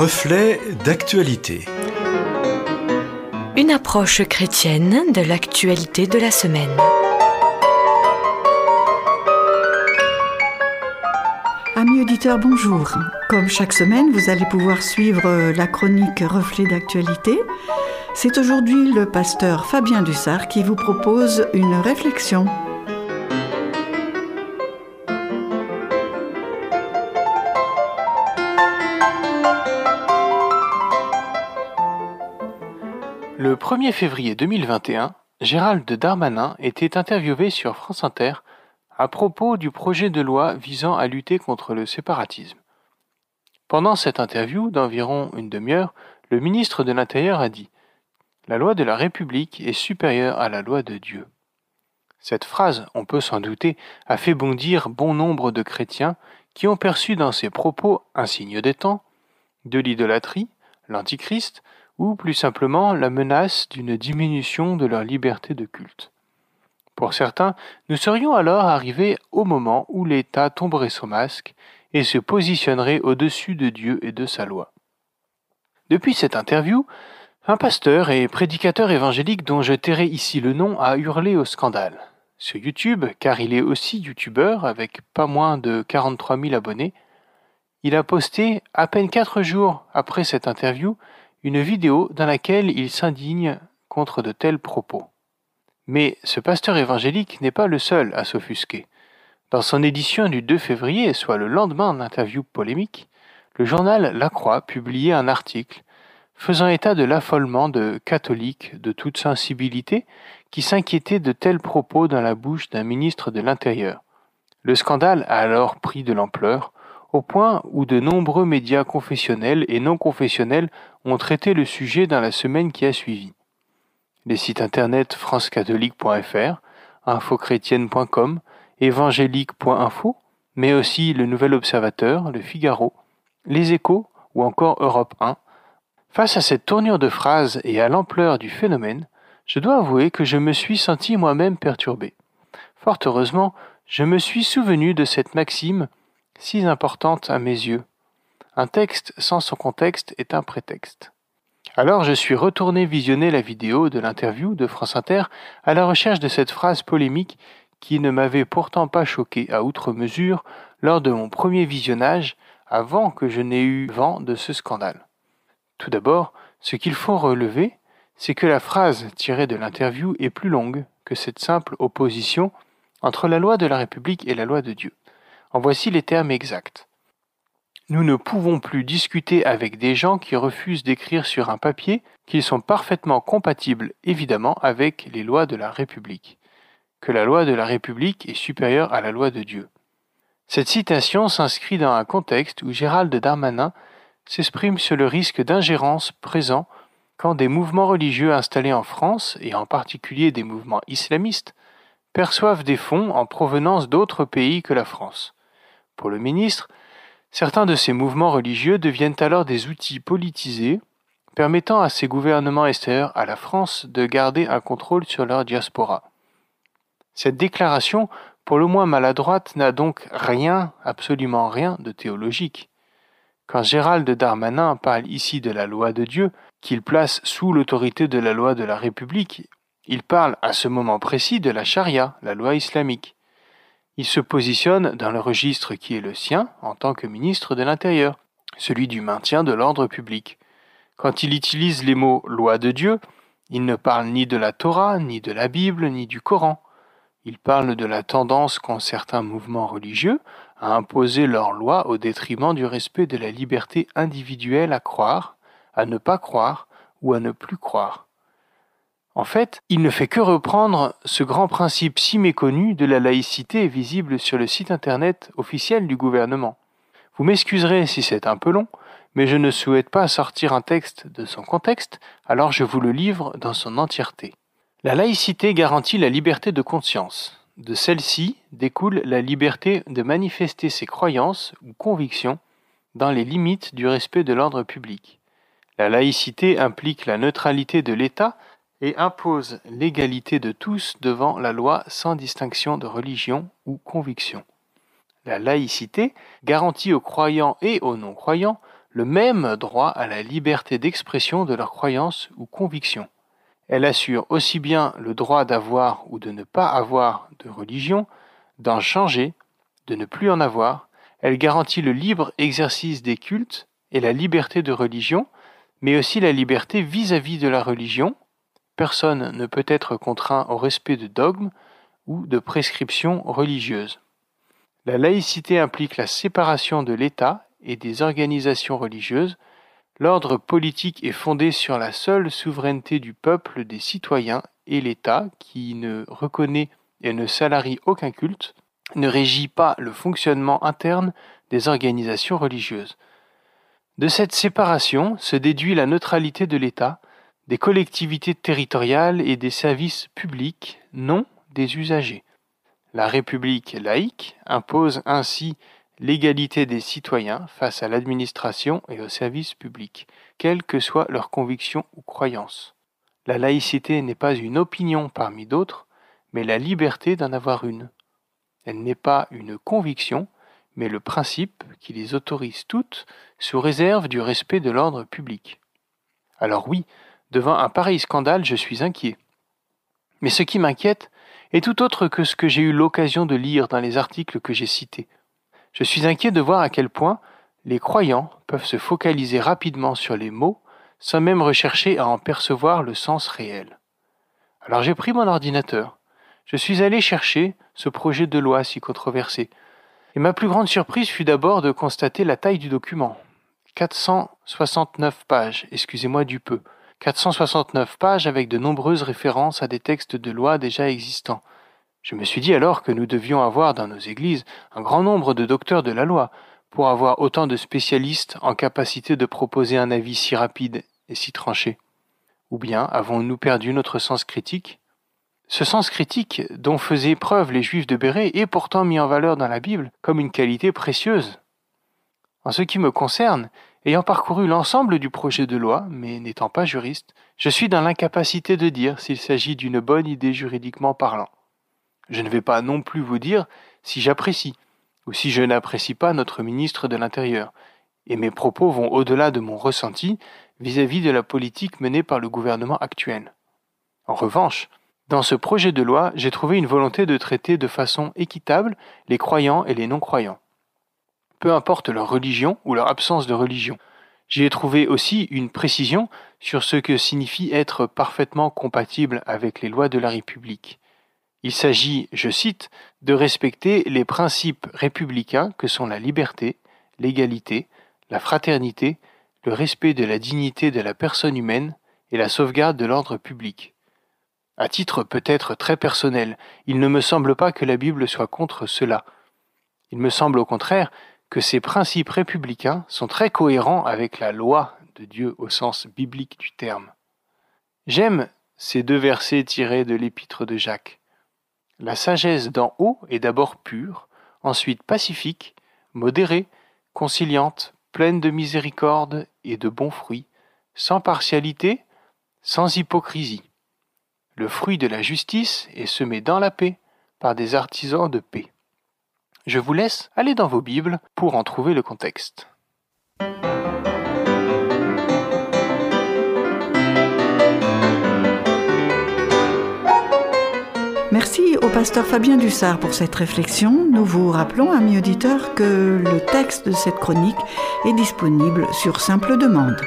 Reflet d'actualité. Une approche chrétienne de l'actualité de la semaine. Amis auditeurs, bonjour. Comme chaque semaine, vous allez pouvoir suivre la chronique Reflet d'actualité. C'est aujourd'hui le pasteur Fabien Dussard qui vous propose une réflexion. Le 1er février 2021, Gérald Darmanin était interviewé sur France Inter à propos du projet de loi visant à lutter contre le séparatisme. Pendant cette interview d'environ une demi-heure, le ministre de l'Intérieur a dit La loi de la République est supérieure à la loi de Dieu. Cette phrase, on peut s'en douter, a fait bondir bon nombre de chrétiens qui ont perçu dans ses propos un signe des temps, de l'idolâtrie, l'antichrist, ou plus simplement la menace d'une diminution de leur liberté de culte. Pour certains, nous serions alors arrivés au moment où l'État tomberait son masque et se positionnerait au-dessus de Dieu et de sa loi. Depuis cette interview, un pasteur et prédicateur évangélique dont je tairai ici le nom a hurlé au scandale. Sur YouTube, car il est aussi youtubeur avec pas moins de 43 000 abonnés, il a posté, à peine quatre jours après cette interview, une vidéo dans laquelle il s'indigne contre de tels propos. Mais ce pasteur évangélique n'est pas le seul à s'offusquer. Dans son édition du 2 février, soit le lendemain d'interview polémique, le journal La Croix publiait un article faisant état de l'affolement de catholiques de toute sensibilité qui s'inquiétaient de tels propos dans la bouche d'un ministre de l'Intérieur. Le scandale a alors pris de l'ampleur, au point où de nombreux médias confessionnels et non confessionnels ont traité le sujet dans la semaine qui a suivi. Les sites internet francecatholique.fr, infochrétienne.com, évangélique.info, mais aussi le Nouvel Observateur, le Figaro, les Échos ou encore Europe 1. Face à cette tournure de phrases et à l'ampleur du phénomène, je dois avouer que je me suis senti moi-même perturbé. Fort heureusement, je me suis souvenu de cette maxime si importante à mes yeux. Un texte sans son contexte est un prétexte. Alors je suis retourné visionner la vidéo de l'interview de France Inter à la recherche de cette phrase polémique qui ne m'avait pourtant pas choqué à outre mesure lors de mon premier visionnage avant que je n'ai eu vent de ce scandale. Tout d'abord, ce qu'il faut relever, c'est que la phrase tirée de l'interview est plus longue que cette simple opposition entre la loi de la République et la loi de Dieu. En voici les termes exacts. Nous ne pouvons plus discuter avec des gens qui refusent d'écrire sur un papier qu'ils sont parfaitement compatibles évidemment avec les lois de la République, que la loi de la République est supérieure à la loi de Dieu. Cette citation s'inscrit dans un contexte où Gérald Darmanin s'exprime sur le risque d'ingérence présent quand des mouvements religieux installés en France, et en particulier des mouvements islamistes, perçoivent des fonds en provenance d'autres pays que la France. Pour le ministre, certains de ces mouvements religieux deviennent alors des outils politisés permettant à ces gouvernements extérieurs à la France de garder un contrôle sur leur diaspora. Cette déclaration, pour le moins maladroite, n'a donc rien, absolument rien de théologique. Quand Gérald Darmanin parle ici de la loi de Dieu, qu'il place sous l'autorité de la loi de la République, il parle à ce moment précis de la charia, la loi islamique. Il se positionne dans le registre qui est le sien en tant que ministre de l'Intérieur, celui du maintien de l'ordre public. Quand il utilise les mots loi de Dieu, il ne parle ni de la Torah, ni de la Bible, ni du Coran. Il parle de la tendance qu'ont certains mouvements religieux à imposer leurs lois au détriment du respect de la liberté individuelle à croire, à ne pas croire ou à ne plus croire. En fait, il ne fait que reprendre ce grand principe si méconnu de la laïcité visible sur le site internet officiel du gouvernement. Vous m'excuserez si c'est un peu long, mais je ne souhaite pas sortir un texte de son contexte, alors je vous le livre dans son entièreté. La laïcité garantit la liberté de conscience. De celle-ci découle la liberté de manifester ses croyances ou convictions dans les limites du respect de l'ordre public. La laïcité implique la neutralité de l'État et impose l'égalité de tous devant la loi sans distinction de religion ou conviction. La laïcité garantit aux croyants et aux non-croyants le même droit à la liberté d'expression de leurs croyances ou convictions. Elle assure aussi bien le droit d'avoir ou de ne pas avoir de religion, d'en changer, de ne plus en avoir. Elle garantit le libre exercice des cultes et la liberté de religion, mais aussi la liberté vis-à-vis de la religion. Personne ne peut être contraint au respect de dogmes ou de prescriptions religieuses. La laïcité implique la séparation de l'État et des organisations religieuses, L'ordre politique est fondé sur la seule souveraineté du peuple, des citoyens et l'État, qui ne reconnaît et ne salarie aucun culte, ne régit pas le fonctionnement interne des organisations religieuses. De cette séparation se déduit la neutralité de l'État, des collectivités territoriales et des services publics, non des usagers. La République laïque impose ainsi l'égalité des citoyens face à l'administration et aux services publics, quelles que soient leurs convictions ou croyances. La laïcité n'est pas une opinion parmi d'autres, mais la liberté d'en avoir une. Elle n'est pas une conviction, mais le principe qui les autorise toutes sous réserve du respect de l'ordre public. Alors oui, devant un pareil scandale, je suis inquiet. Mais ce qui m'inquiète est tout autre que ce que j'ai eu l'occasion de lire dans les articles que j'ai cités. Je suis inquiet de voir à quel point les croyants peuvent se focaliser rapidement sur les mots sans même rechercher à en percevoir le sens réel. Alors j'ai pris mon ordinateur. Je suis allé chercher ce projet de loi si controversé. Et ma plus grande surprise fut d'abord de constater la taille du document. 469 pages, excusez-moi du peu. 469 pages avec de nombreuses références à des textes de loi déjà existants. Je me suis dit alors que nous devions avoir dans nos églises un grand nombre de docteurs de la loi pour avoir autant de spécialistes en capacité de proposer un avis si rapide et si tranché. Ou bien avons-nous perdu notre sens critique? Ce sens critique dont faisaient preuve les Juifs de Béret est pourtant mis en valeur dans la Bible comme une qualité précieuse. En ce qui me concerne, ayant parcouru l'ensemble du projet de loi, mais n'étant pas juriste, je suis dans l'incapacité de dire s'il s'agit d'une bonne idée juridiquement parlant. Je ne vais pas non plus vous dire si j'apprécie ou si je n'apprécie pas notre ministre de l'Intérieur, et mes propos vont au-delà de mon ressenti vis-à-vis de la politique menée par le gouvernement actuel. En revanche, dans ce projet de loi, j'ai trouvé une volonté de traiter de façon équitable les croyants et les non-croyants. Peu importe leur religion ou leur absence de religion. J'y ai trouvé aussi une précision sur ce que signifie être parfaitement compatible avec les lois de la République. Il s'agit, je cite, de respecter les principes républicains que sont la liberté, l'égalité, la fraternité, le respect de la dignité de la personne humaine et la sauvegarde de l'ordre public. À titre peut-être très personnel, il ne me semble pas que la Bible soit contre cela. Il me semble au contraire que ces principes républicains sont très cohérents avec la loi de Dieu au sens biblique du terme. J'aime ces deux versets tirés de l'épître de Jacques. La sagesse d'en haut est d'abord pure, ensuite pacifique, modérée, conciliante, pleine de miséricorde et de bons fruits, sans partialité, sans hypocrisie. Le fruit de la justice est semé dans la paix par des artisans de paix. Je vous laisse aller dans vos Bibles pour en trouver le contexte. Merci au pasteur Fabien Dussard pour cette réflexion. Nous vous rappelons, amis auditeurs, que le texte de cette chronique est disponible sur simple demande.